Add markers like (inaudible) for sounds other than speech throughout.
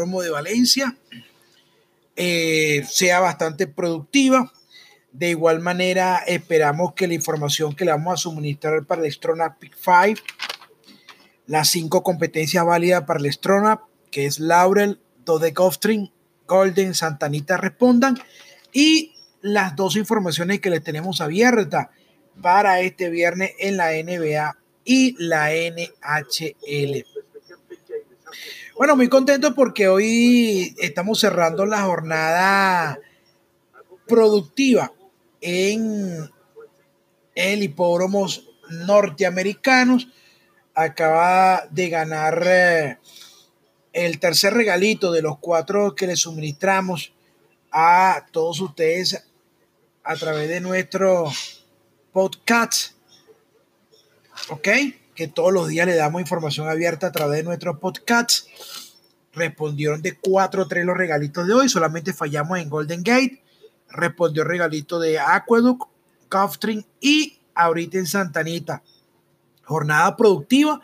de Valencia eh, sea bastante productiva. De igual manera, esperamos que la información que le vamos a suministrar para el Strona Pick 5, las cinco competencias válidas para el Strona, que es Laurel, Dode Golfstream, Golden, Santanita, respondan. Y las dos informaciones que les tenemos abiertas para este viernes en la NBA y la NHL. Bueno, muy contento porque hoy estamos cerrando la jornada productiva en el hipódromos norteamericanos. Acaba de ganar eh, el tercer regalito de los cuatro que le suministramos a todos ustedes a través de nuestro podcast. ¿Ok? Que todos los días le damos información abierta a través de nuestro podcast. Respondieron de 4 3 los regalitos de hoy. Solamente fallamos en Golden Gate. Respondió el regalito de Aqueduct, Coftring y ahorita en Santanita. Jornada productiva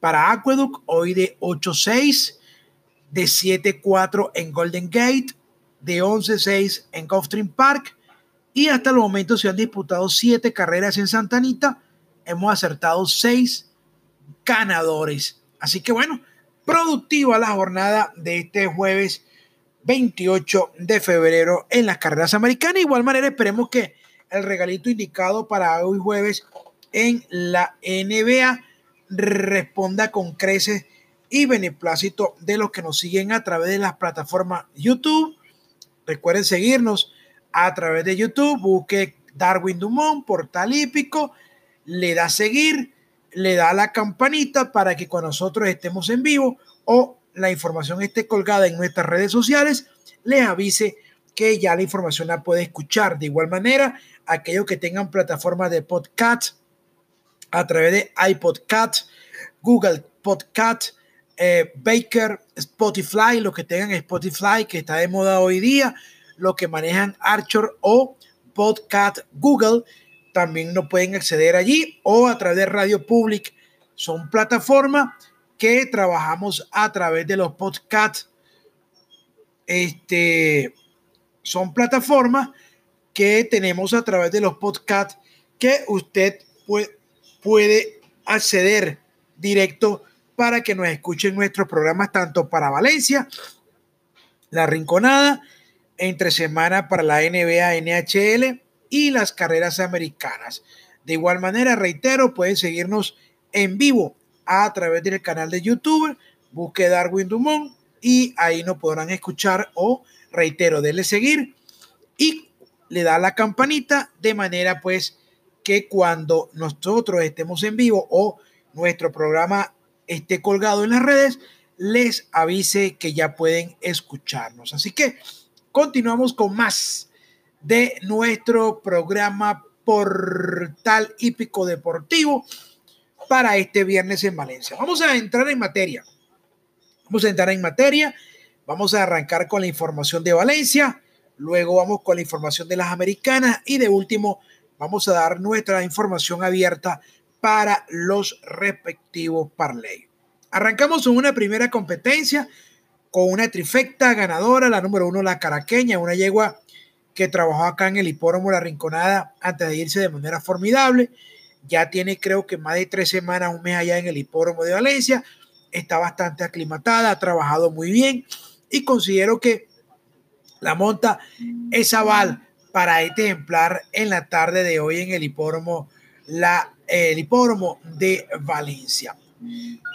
para Aqueduct. Hoy de 8-6, de 7-4 en Golden Gate, de 11-6 en Coftring Park y hasta el momento se han disputado siete carreras en Santa Anita. Hemos acertado seis ganadores. Así que bueno, productiva la jornada de este jueves 28 de febrero en las carreras americanas. De igual manera, esperemos que el regalito indicado para hoy jueves en la NBA responda con creces y beneplácito de los que nos siguen a través de las plataformas YouTube. Recuerden seguirnos a través de YouTube, busque Darwin Dumont, portal hípico, le da seguir, le da la campanita para que cuando nosotros estemos en vivo o la información esté colgada en nuestras redes sociales, les avise que ya la información la puede escuchar. De igual manera, aquellos que tengan plataformas de podcast a través de iPodcast, Google Podcast, eh, Baker, Spotify, los que tengan Spotify, que está de moda hoy día, los que manejan Archer o Podcast Google también no pueden acceder allí o a través de Radio Public. Son plataformas que trabajamos a través de los podcasts. Este, son plataformas que tenemos a través de los podcasts que usted puede, puede acceder directo para que nos escuchen nuestros programas tanto para Valencia, La Rinconada, entre semana para la NBA, NHL y las carreras americanas. De igual manera, reitero, pueden seguirnos en vivo a través del canal de YouTube, busque Darwin Dumont y ahí nos podrán escuchar o, reitero, denle seguir y le da la campanita de manera pues que cuando nosotros estemos en vivo o nuestro programa esté colgado en las redes, les avise que ya pueden escucharnos. Así que continuamos con más de nuestro programa Portal Hípico Deportivo para este viernes en Valencia. Vamos a entrar en materia. Vamos a entrar en materia. Vamos a arrancar con la información de Valencia. Luego vamos con la información de las americanas. Y de último, vamos a dar nuestra información abierta para los respectivos parlay. Arrancamos con una primera competencia con una trifecta ganadora, la número uno, la caraqueña, una yegua que trabajó acá en el hipódromo La Rinconada antes de irse de manera formidable. Ya tiene creo que más de tres semanas, un mes allá en el hipódromo de Valencia. Está bastante aclimatada, ha trabajado muy bien y considero que la monta es aval para este ejemplar en la tarde de hoy en el hipódromo, la, el hipódromo de Valencia.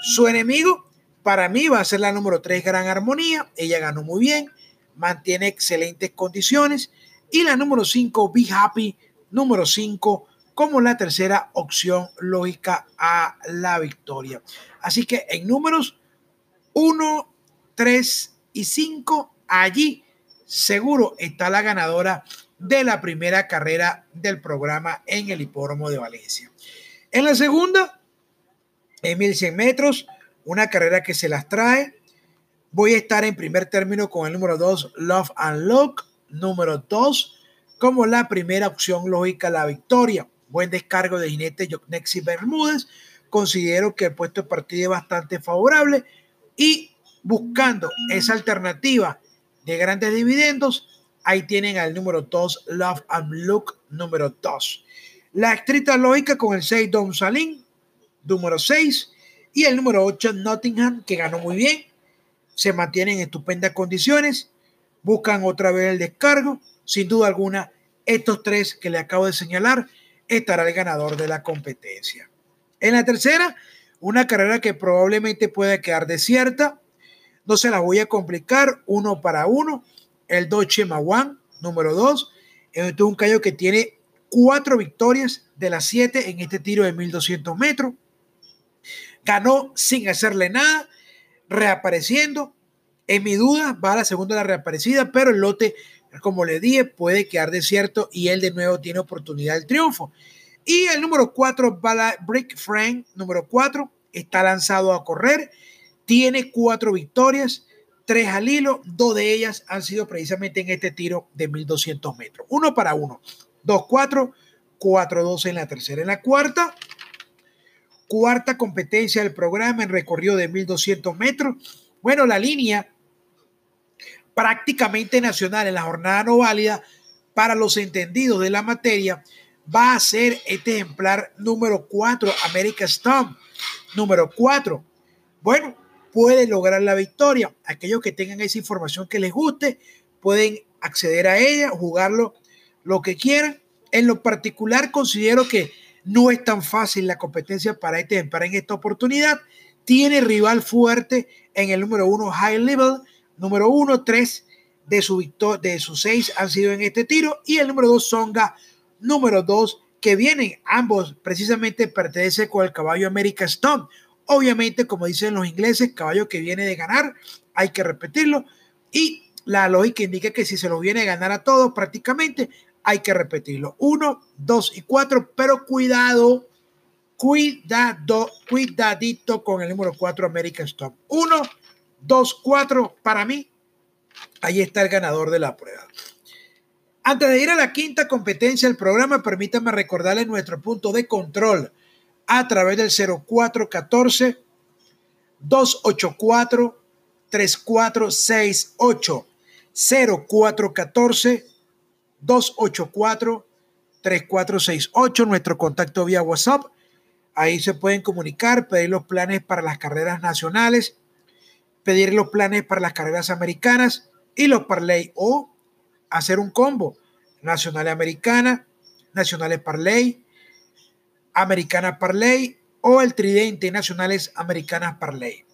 Su enemigo para mí va a ser la número 3, Gran Armonía. Ella ganó muy bien, mantiene excelentes condiciones. Y la número 5, Be Happy, número 5, como la tercera opción lógica a la victoria. Así que en números 1, 3 y 5, allí seguro está la ganadora de la primera carrera del programa en el hipódromo de Valencia. En la segunda, en 1100 metros, una carrera que se las trae. Voy a estar en primer término con el número 2, Love and Look. Número 2, como la primera opción lógica, la victoria. Buen descargo de jinete Jocnexi Bermúdez. Considero que el puesto de partida es bastante favorable. Y buscando esa alternativa de grandes dividendos, ahí tienen al número 2, Love and Look número 2. La estricta lógica con el 6, Don Salín, número 6. Y el número 8, Nottingham, que ganó muy bien. Se mantiene en estupendas condiciones. Buscan otra vez el descargo. Sin duda alguna, estos tres que le acabo de señalar estará el ganador de la competencia. En la tercera, una carrera que probablemente pueda quedar desierta. No se la voy a complicar uno para uno. El Doche Mawan, número 2. Es un callo que tiene cuatro victorias de las siete en este tiro de 1200 metros. Ganó sin hacerle nada, reapareciendo. En mi duda, va a la segunda la reaparecida, pero el lote, como le dije, puede quedar desierto y él de nuevo tiene oportunidad del triunfo. Y el número 4, Brick Frank, número 4, está lanzado a correr. Tiene cuatro victorias, tres al hilo. Dos de ellas han sido precisamente en este tiro de 1200 metros. Uno para uno. 2-4, 4-2 en la tercera. En la cuarta, cuarta competencia del programa en recorrido de 1200 metros. Bueno, la línea prácticamente nacional en la jornada no válida para los entendidos de la materia va a ser este ejemplar número 4, America Stomp, número 4. Bueno, puede lograr la victoria. Aquellos que tengan esa información que les guste, pueden acceder a ella, jugarlo lo que quieran. En lo particular, considero que no es tan fácil la competencia para este ejemplar en esta oportunidad. Tiene rival fuerte en el número 1, High Level, número 1, 3 de su de sus seis han sido en este tiro y el número 2 Songa número 2 que vienen ambos precisamente pertenece con el caballo America Stone. Obviamente, como dicen los ingleses, caballo que viene de ganar, hay que repetirlo y la lógica indica que si se lo viene a ganar a todos prácticamente, hay que repetirlo. Uno, dos y cuatro, pero cuidado, cuidado, cuidadito con el número cuatro American Stop. Uno, dos, cuatro, para mí, ahí está el ganador de la prueba. Antes de ir a la quinta competencia del programa, permítame recordarles nuestro punto de control a través del 0414 284 3468 0414 284 3468 nuestro contacto vía WhatsApp. Ahí se pueden comunicar, pedir los planes para las carreras nacionales, pedir los planes para las carreras americanas y los parlay o hacer un combo nacional americana, nacionales parlay, americana parlay o el tridente nacionales americanas parlay.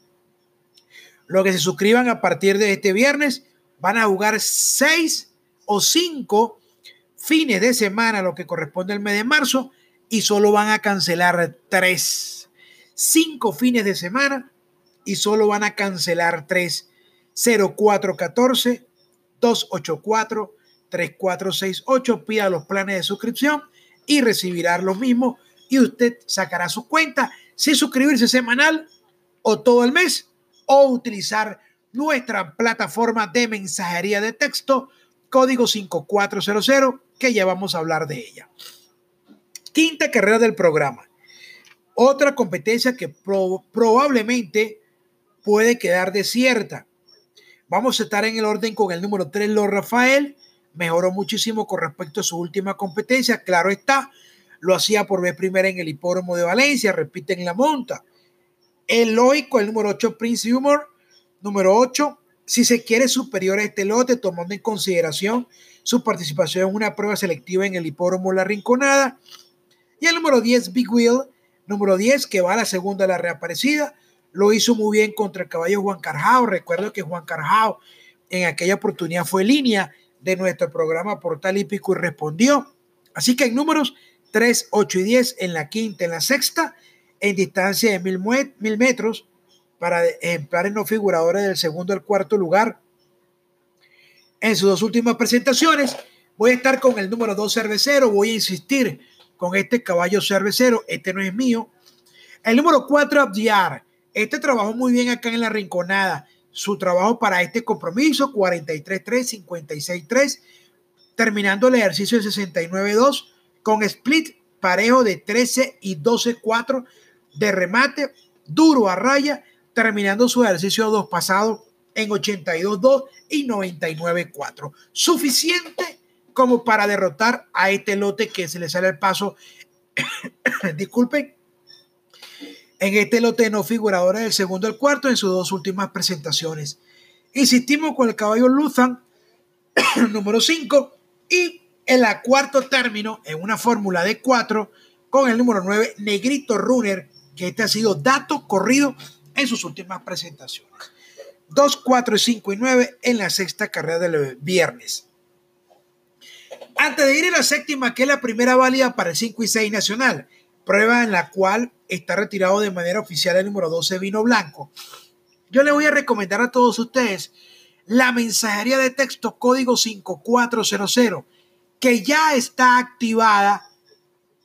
Lo que se suscriban a partir de este viernes van a jugar seis o cinco fines de semana, lo que corresponde al mes de marzo, y solo van a cancelar tres. Cinco fines de semana y solo van a cancelar tres. 0414 284 3468. Pida los planes de suscripción y recibirá los mismos y usted sacará su cuenta si suscribirse semanal o todo el mes o utilizar nuestra plataforma de mensajería de texto código 5400 que ya vamos a hablar de ella. Quinta carrera del programa. Otra competencia que probablemente puede quedar desierta. Vamos a estar en el orden con el número 3, Lord Rafael. Mejoró muchísimo con respecto a su última competencia. Claro está, lo hacía por vez primera en el hipódromo de Valencia, repite en la monta. El lógico, el número 8, Prince Humor. Número 8, si se quiere superior a este lote, tomando en consideración su participación en una prueba selectiva en el hipódromo La Rinconada. Y el número 10, Big Wheel, número 10, que va a la segunda la reaparecida, lo hizo muy bien contra el caballo Juan Carjao. Recuerdo que Juan Carjao en aquella oportunidad fue línea de nuestro programa Portal Hípico y respondió. Así que en números 3, 8 y 10 en la quinta, en la sexta, en distancia de mil, mil metros para ejemplares no figuradores del segundo al cuarto lugar en sus dos últimas presentaciones. Voy a estar con el número 2 cervecero, voy a insistir con este caballo cervecero, este no es mío. El número 4 Abdiar, este trabajó muy bien acá en la Rinconada. Su trabajo para este compromiso, 43-3, 56-3, terminando el ejercicio de 69-2 con split parejo de 13 y 12-4 de remate, duro a raya, terminando su ejercicio dos pasados en 82.2 y 99.4. Suficiente como para derrotar a este lote que se le sale el paso. (coughs) Disculpen. En este lote no figuradores del segundo al cuarto en sus dos últimas presentaciones. Insistimos con el caballo Luzan, (coughs) número 5, y en la cuarto término, en una fórmula de 4, con el número 9, Negrito Runner, que este ha sido dato corrido en sus últimas presentaciones. 2, 4, 5 y 9 en la sexta carrera del viernes. Antes de ir a la séptima, que es la primera válida para el 5 y 6 nacional, prueba en la cual está retirado de manera oficial el número 12 Vino Blanco. Yo le voy a recomendar a todos ustedes la mensajería de texto código 5400 que ya está activada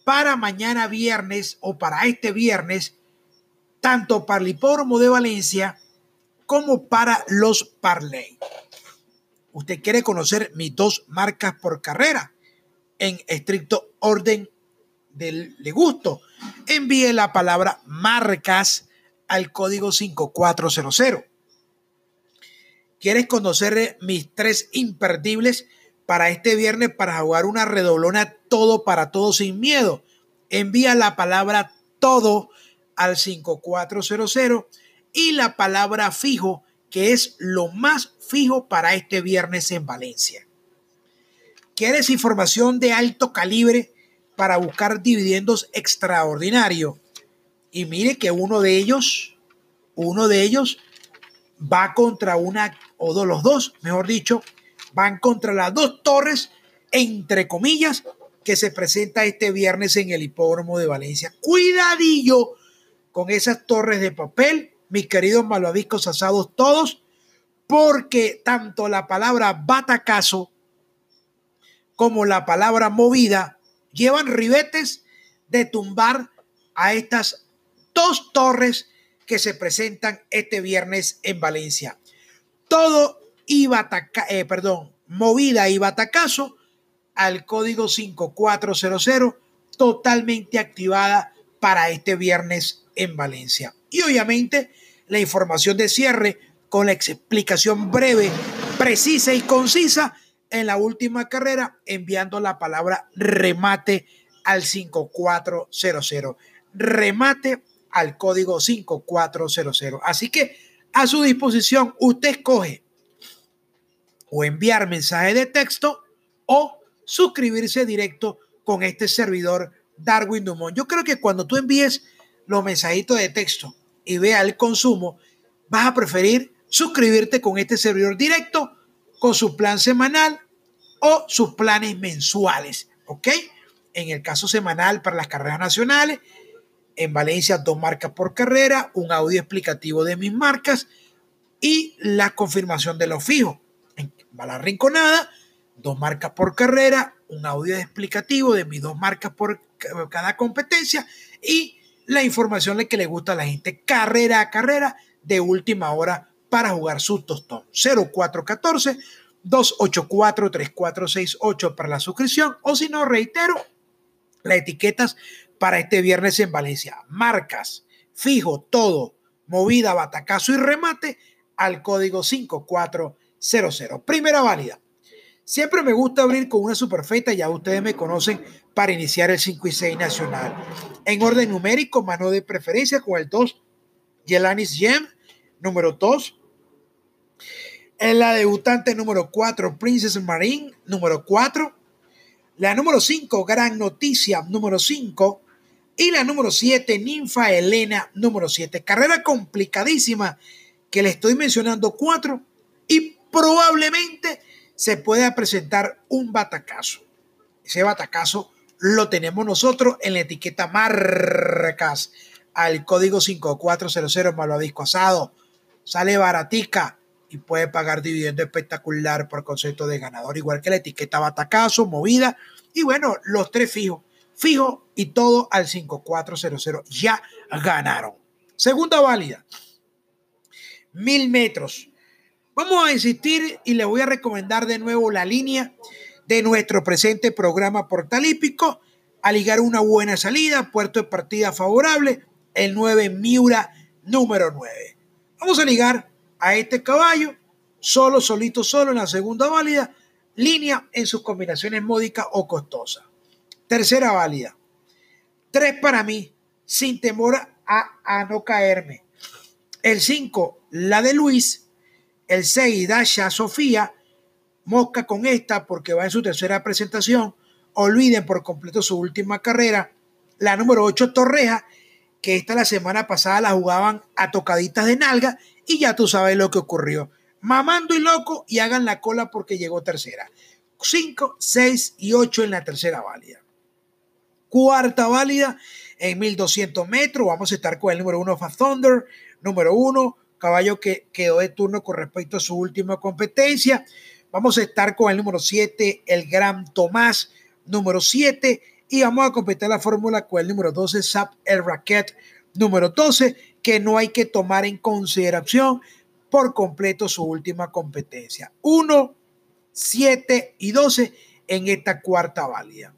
para mañana viernes o para este viernes, tanto para el hipódromo de Valencia como para los Parley. Usted quiere conocer mis dos marcas por carrera en estricto orden del de gusto. Envíe la palabra marcas al código 5400. ¿Quieres conocer mis tres imperdibles para este viernes para jugar una redoblona todo para todo sin miedo? Envía la palabra todo al 5400 y la palabra fijo, que es lo más fijo para este viernes en Valencia. ¿Quieres información de alto calibre para buscar dividendos extraordinarios? Y mire que uno de ellos, uno de ellos va contra una, o de los dos, mejor dicho, van contra las dos torres, entre comillas, que se presenta este viernes en el hipódromo de Valencia. Cuidadillo con esas torres de papel mis queridos malvaviscos asados todos, porque tanto la palabra batacazo como la palabra movida llevan ribetes de tumbar a estas dos torres que se presentan este viernes en Valencia. Todo bataca, eh, perdón, movida y batacazo al código 5400 totalmente activada para este viernes en Valencia. Y obviamente la información de cierre con la explicación breve, precisa y concisa en la última carrera, enviando la palabra remate al 5400. Remate al código 5400. Así que a su disposición, usted escoge o enviar mensaje de texto o suscribirse directo con este servidor Darwin Dumont. Yo creo que cuando tú envíes los mensajitos de texto y vea el consumo, vas a preferir suscribirte con este servidor directo, con su plan semanal o sus planes mensuales, ¿ok? En el caso semanal para las carreras nacionales, en Valencia dos marcas por carrera, un audio explicativo de mis marcas y la confirmación de los fijos. En Bala Rinconada, dos marcas por carrera, un audio explicativo de mis dos marcas por cada competencia y la información que le gusta a la gente carrera a carrera de última hora para jugar su tostón. 0414 284 3468 para la suscripción o si no, reitero, las etiquetas para este viernes en Valencia. Marcas, fijo, todo, movida, batacazo y remate al código 5400. Primera válida. Siempre me gusta abrir con una superfeta, ya ustedes me conocen, para iniciar el 5 y 6 nacional. En orden numérico, mano de preferencia con el 2, Yelanis Gem, número 2. En la debutante número 4, Princess Marine, número 4. La número 5, Gran Noticia, número 5. Y la número 7, Ninfa Elena, número 7. Carrera complicadísima que le estoy mencionando 4 y probablemente se pueda presentar un batacazo. Ese batacazo lo tenemos nosotros en la etiqueta marcas al código 5400 malvadisco asado. Sale baratica y puede pagar dividendo espectacular por concepto de ganador, igual que la etiqueta batacazo, movida y bueno, los tres fijos, fijo y todo al 5400 ya ganaron. Segunda válida, mil metros. Vamos a insistir y le voy a recomendar de nuevo la línea de nuestro presente programa portalípico a ligar una buena salida, puerto de partida favorable, el 9 Miura número 9. Vamos a ligar a este caballo, solo, solito, solo en la segunda válida, línea en sus combinaciones módicas o costosas. Tercera válida. Tres para mí, sin temor a, a no caerme. El 5, la de Luis. El 6, Dasha Sofía. Mosca con esta porque va en su tercera presentación. Olviden por completo su última carrera. La número 8, Torreja, que esta la semana pasada la jugaban a tocaditas de nalga y ya tú sabes lo que ocurrió. Mamando y loco y hagan la cola porque llegó tercera. 5, 6 y 8 en la tercera válida. Cuarta válida en 1200 metros. Vamos a estar con el número 1 Fast Thunder. Número 1, caballo que quedó de turno con respecto a su última competencia. Vamos a estar con el número 7, el Gran Tomás. Número 7 y vamos a completar la fórmula con el número 12, SAP El Racket número 12, que no hay que tomar en consideración por completo su última competencia. 1, 7 y 12 en esta cuarta válida.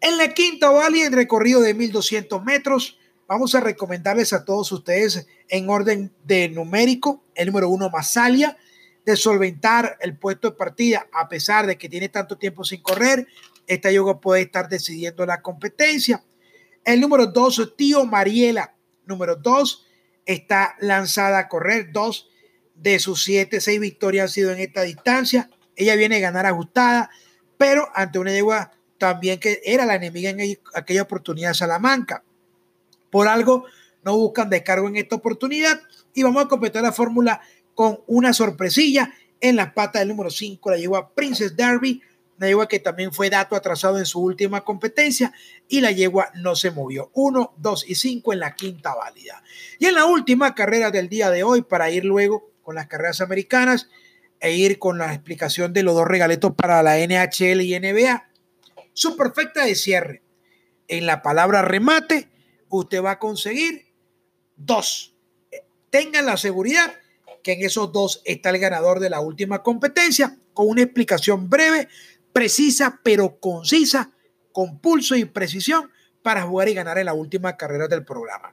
En la quinta válida, en recorrido de 1200 metros, vamos a recomendarles a todos ustedes en orden de numérico el número 1, Masalia, de solventar el puesto de partida a pesar de que tiene tanto tiempo sin correr esta yoga puede estar decidiendo la competencia. El número dos, Tío Mariela. Número dos, está lanzada a correr. Dos de sus siete, seis victorias han sido en esta distancia. Ella viene a ganar ajustada, pero ante una yegua también que era la enemiga en aquella oportunidad de Salamanca. Por algo no buscan descargo en esta oportunidad y vamos a completar la fórmula con una sorpresilla en la pata del número 5, la yegua Princess Derby una yegua que también fue dato atrasado en su última competencia y la yegua no se movió. 1, 2 y 5 en la quinta válida. Y en la última carrera del día de hoy, para ir luego con las carreras americanas e ir con la explicación de los dos regaletos para la NHL y NBA, su perfecta de cierre. En la palabra remate, usted va a conseguir dos. Tengan la seguridad que en esos dos está el ganador de la última competencia, con una explicación breve precisa pero concisa, con pulso y precisión para jugar y ganar en la última carrera del programa.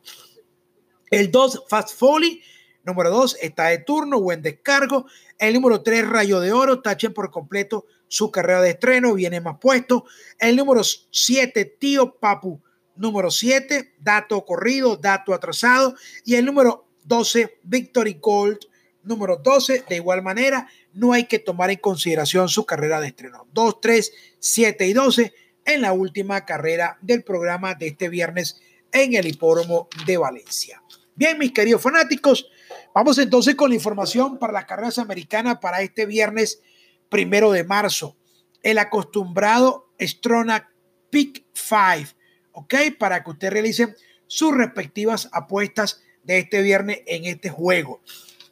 El 2, Fast Foley. Número 2, está de turno, buen descargo. El número 3, Rayo de Oro, tachen por completo su carrera de estreno, viene más puesto. El número 7, Tío Papu. Número 7, dato corrido, dato atrasado. Y el número 12, Victory Gold. Número 12, de igual manera, no hay que tomar en consideración su carrera de estreno. 2, 3, 7 y 12 en la última carrera del programa de este viernes en el hipódromo de Valencia. Bien, mis queridos fanáticos, vamos entonces con la información para las carreras americanas para este viernes primero de marzo. El acostumbrado Strona Pick 5, ¿ok? Para que ustedes realicen sus respectivas apuestas de este viernes en este juego.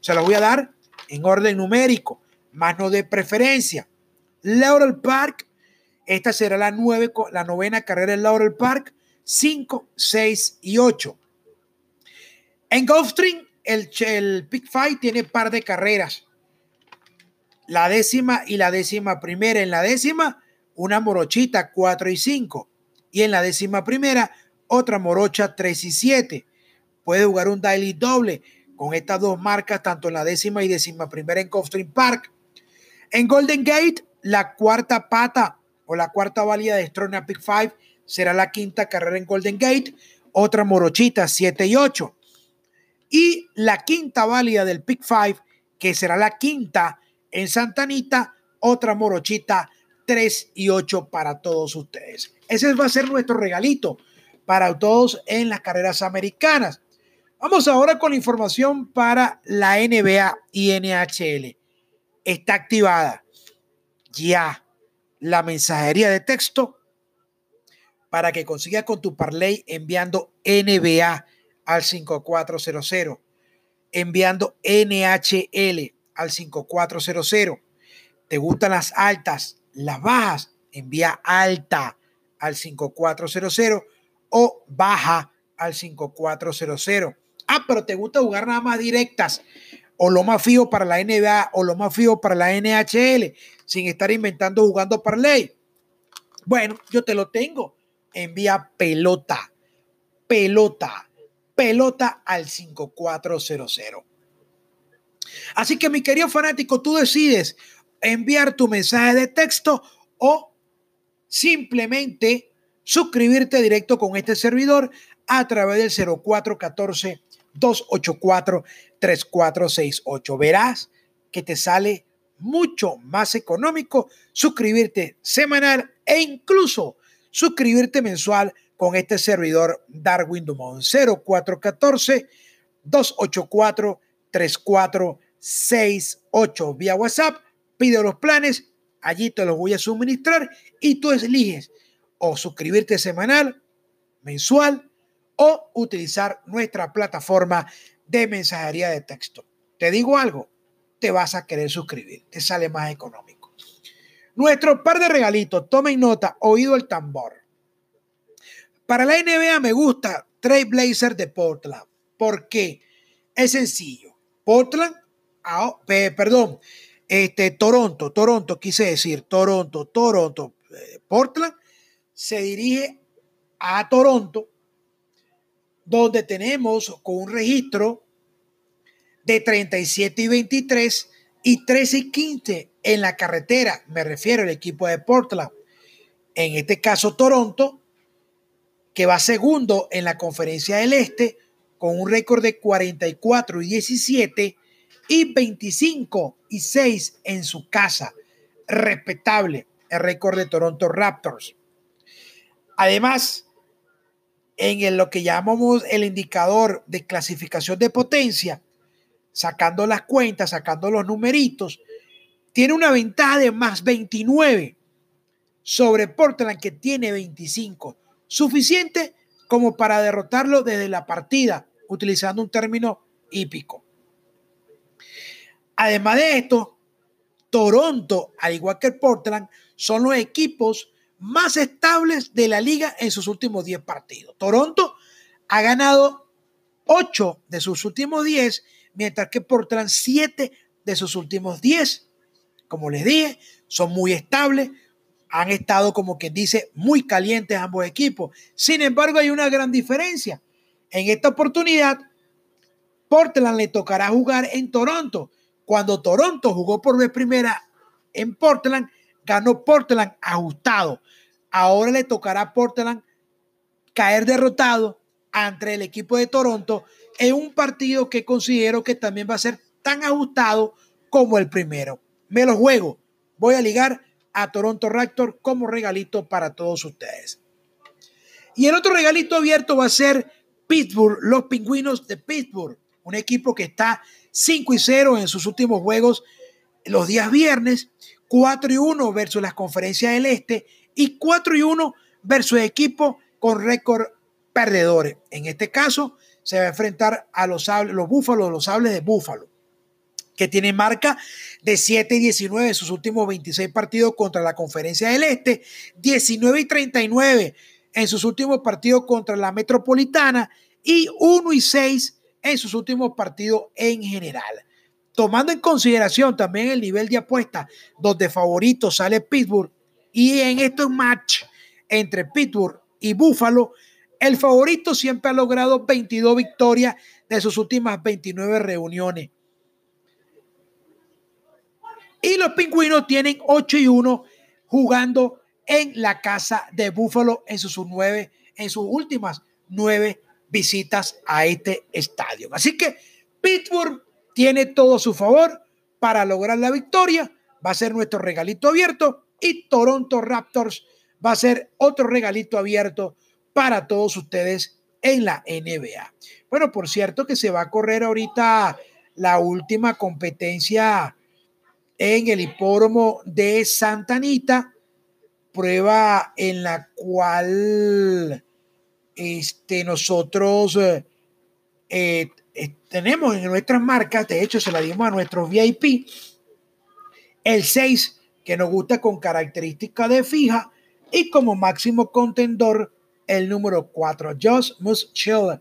Se las voy a dar en orden numérico más no de preferencia. Laurel Park, esta será la, nueve, la novena carrera en Laurel Park, 5, 6 y 8. En Gulfstream, el, el Pick Five tiene par de carreras. La décima y la décima primera. En la décima, una morochita 4 y 5. Y en la décima primera, otra morocha 3 y 7. Puede jugar un daily doble con estas dos marcas, tanto en la décima y décima primera en Gulfstream Park. En Golden Gate, la cuarta pata o la cuarta válida de Strona Pick 5 será la quinta carrera en Golden Gate, otra morochita 7 y 8. Y la quinta válida del Pick 5, que será la quinta en Santa Anita, otra morochita 3 y 8 para todos ustedes. Ese va a ser nuestro regalito para todos en las carreras americanas. Vamos ahora con la información para la NBA y NHL está activada ya la mensajería de texto para que consigas con tu parlay enviando NBA al 5400, enviando NHL al 5400. ¿Te gustan las altas, las bajas? Envía alta al 5400 o baja al 5400. Ah, pero te gusta jugar nada más directas o lo más fijo para la NBA o lo más fijo para la NHL, sin estar inventando jugando parlay. Bueno, yo te lo tengo. Envía pelota, pelota, pelota al 5400. Así que mi querido fanático, tú decides enviar tu mensaje de texto o simplemente suscribirte directo con este servidor a través del 0414 284 3468. Verás que te sale mucho más económico suscribirte semanal e incluso suscribirte mensual con este servidor Darwin Dumont 0414 284 3468 vía WhatsApp. Pide los planes, allí te los voy a suministrar y tú eliges o suscribirte semanal, mensual o utilizar nuestra plataforma de mensajería de texto. Te digo algo, te vas a querer suscribir, te sale más económico. Nuestro par de regalitos, tomen nota, oído el tambor. Para la NBA me gusta Trey Blazer de Portland. ¿Por qué? Es sencillo. Portland, perdón, este, Toronto, Toronto, quise decir, Toronto, Toronto, eh, Portland se dirige a Toronto, donde tenemos con un registro de 37 y 23 y 13 y 15 en la carretera, me refiero al equipo de Portland. En este caso, Toronto, que va segundo en la conferencia del Este, con un récord de 44 y 17 y 25 y 6 en su casa. Respetable el récord de Toronto Raptors. Además, en lo que llamamos el indicador de clasificación de potencia, sacando las cuentas, sacando los numeritos, tiene una ventaja de más 29 sobre Portland que tiene 25, suficiente como para derrotarlo desde la partida, utilizando un término hípico. Además de esto, Toronto, al igual que Portland, son los equipos más estables de la liga en sus últimos 10 partidos. Toronto ha ganado 8 de sus últimos 10 mientras que Portland 7 de sus últimos 10. Como les dije, son muy estables, han estado como quien dice muy calientes ambos equipos. Sin embargo, hay una gran diferencia. En esta oportunidad, Portland le tocará jugar en Toronto. Cuando Toronto jugó por vez primera en Portland, ganó Portland ajustado. Ahora le tocará a Portland caer derrotado ante el equipo de Toronto en un partido que considero que también va a ser tan ajustado como el primero. Me lo juego. Voy a ligar a Toronto Raptors como regalito para todos ustedes. Y el otro regalito abierto va a ser Pittsburgh, los pingüinos de Pittsburgh, un equipo que está 5 y 0 en sus últimos juegos los días viernes, 4 y 1 versus las conferencias del Este y 4 y 1 versus equipos con récord perdedores. En este caso, se va a enfrentar a los, los búfalos, los sables de búfalo, que tiene marca de 7 y 19 en sus últimos 26 partidos contra la Conferencia del Este, 19 y 39 en sus últimos partidos contra la Metropolitana y 1 y 6 en sus últimos partidos en general. Tomando en consideración también el nivel de apuesta donde favorito sale Pittsburgh y en estos match entre Pittsburgh y Búfalo, el favorito siempre ha logrado 22 victorias de sus últimas 29 reuniones. Y los pingüinos tienen 8 y 1 jugando en la casa de Búfalo en sus, nueve, en sus últimas nueve visitas a este estadio. Así que Pittsburgh tiene todo su favor para lograr la victoria. Va a ser nuestro regalito abierto y Toronto Raptors va a ser otro regalito abierto para todos ustedes en la NBA. Bueno, por cierto que se va a correr ahorita la última competencia en el hipódromo de Santa Anita, prueba en la cual este, nosotros eh, eh, tenemos en nuestras marcas, de hecho se la dimos a nuestros VIP, el 6 que nos gusta con característica de fija y como máximo contendor el número 4, Just Must Chill,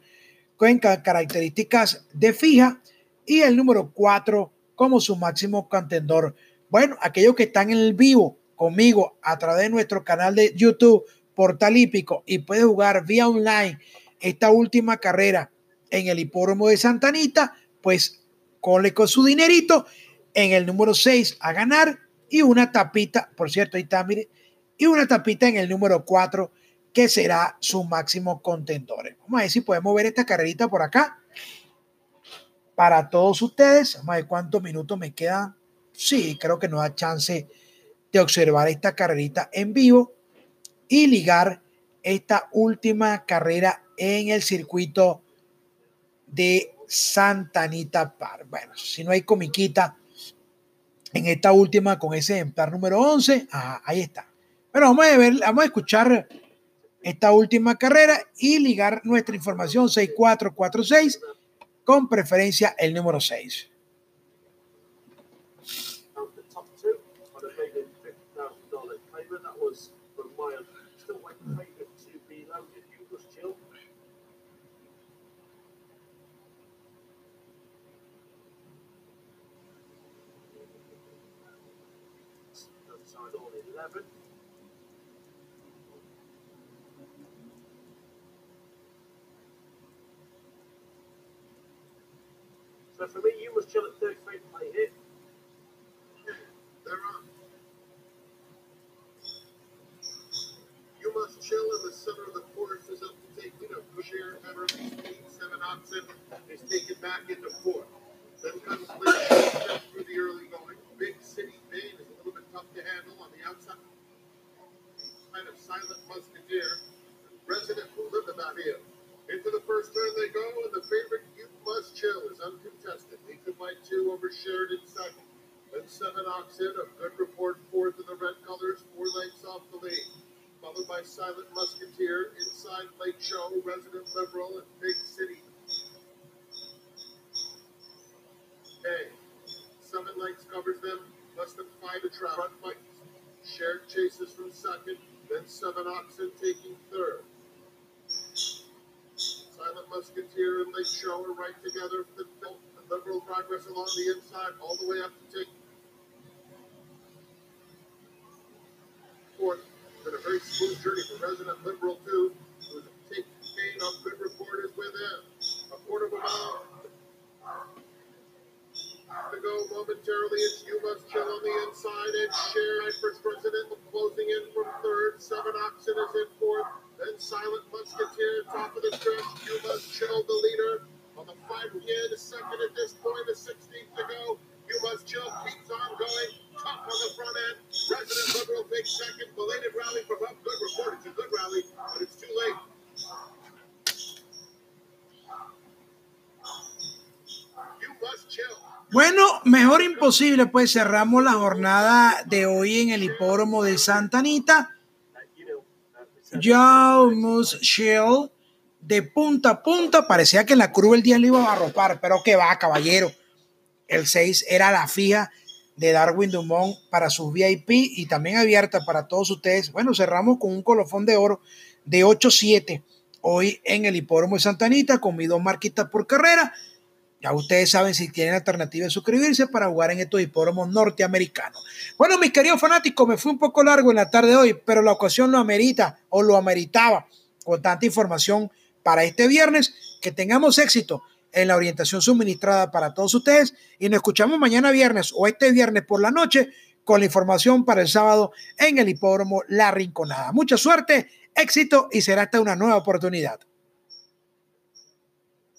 con características de fija, y el número 4 como su máximo contendor. Bueno, aquellos que están en vivo conmigo a través de nuestro canal de YouTube, Portal Hípico, y puede jugar vía online esta última carrera en el hipódromo de Santa Anita, pues cole con su dinerito en el número 6 a ganar y una tapita, por cierto, ahí está, mire, y una tapita en el número 4 que será su máximo contendor. Vamos a ver si podemos ver esta carrerita por acá para todos ustedes. Vamos a ver cuántos minutos me quedan. Sí, creo que nos da chance de observar esta carrerita en vivo y ligar esta última carrera en el circuito de Santa Anita Park. Bueno, si no hay comiquita en esta última con ese ejemplar número 11, ahí está. Bueno, vamos a ver, vamos a escuchar esta última carrera y ligar nuestra información 6446 con preferencia el número 6. For me, you must chill at 33 play here. They're on. You must chill in the center of the course is up to take, you know, Bashir, Ever, eight, seven oxen is taken back into fourth. Then comes Lynch through the early going. Big City Maine is a little bit tough to handle on the outside. Kind of silent musketeer. Resident who lived about here. Into the first turn they go, and the favorite Must Chill is uncontested. Leads by two over Sheridan second. Then seven Oxen, a good report fourth in the red colors, four lengths off the lead. Followed by Silent Musketeer, Inside Lake Show, Resident Liberal, and Big City. Okay. Seven lengths covers them, less than five to travel. Front fights. Shared chases from second, then seven Oxen taking third. Musketeer and Lake Show are right together. The liberal progress along the inside, all the way up to take fourth. Been a very smooth journey for Resident Liberal too, who's taking gain on good report is with him. A quarter of a mile to go momentarily. It's you must chill on the inside and share first president closing in from third. Seven Oxen is in fourth. Then Silent Musketeer, top of the stretch. Must chill the leader. On the five again, second at this point, a 16th to go. Must chill, keeps on going. Top on the front end. Resident Liberal takes second. Belated rally from up. Good report. It's a good rally, but it's too late. Bueno, mejor imposible, pues cerramos la jornada de hoy en el hipódromo de Santa Anita. Jaumus Shell de punta a punta. Parecía que en la curva el día le iba a arropar, pero que va, caballero. El 6 era la fija de Darwin Dumont para sus VIP y también abierta para todos ustedes. Bueno, cerramos con un colofón de oro de 8-7 hoy en el hipódromo de Santa Anita con mis dos marquitas por carrera. Ya ustedes saben si tienen alternativa de suscribirse para jugar en estos hipódromos norteamericanos. Bueno, mis queridos fanáticos, me fui un poco largo en la tarde de hoy, pero la ocasión lo amerita o lo ameritaba con tanta información para este viernes. Que tengamos éxito en la orientación suministrada para todos ustedes y nos escuchamos mañana viernes o este viernes por la noche con la información para el sábado en el hipódromo La Rinconada. Mucha suerte, éxito y será hasta una nueva oportunidad.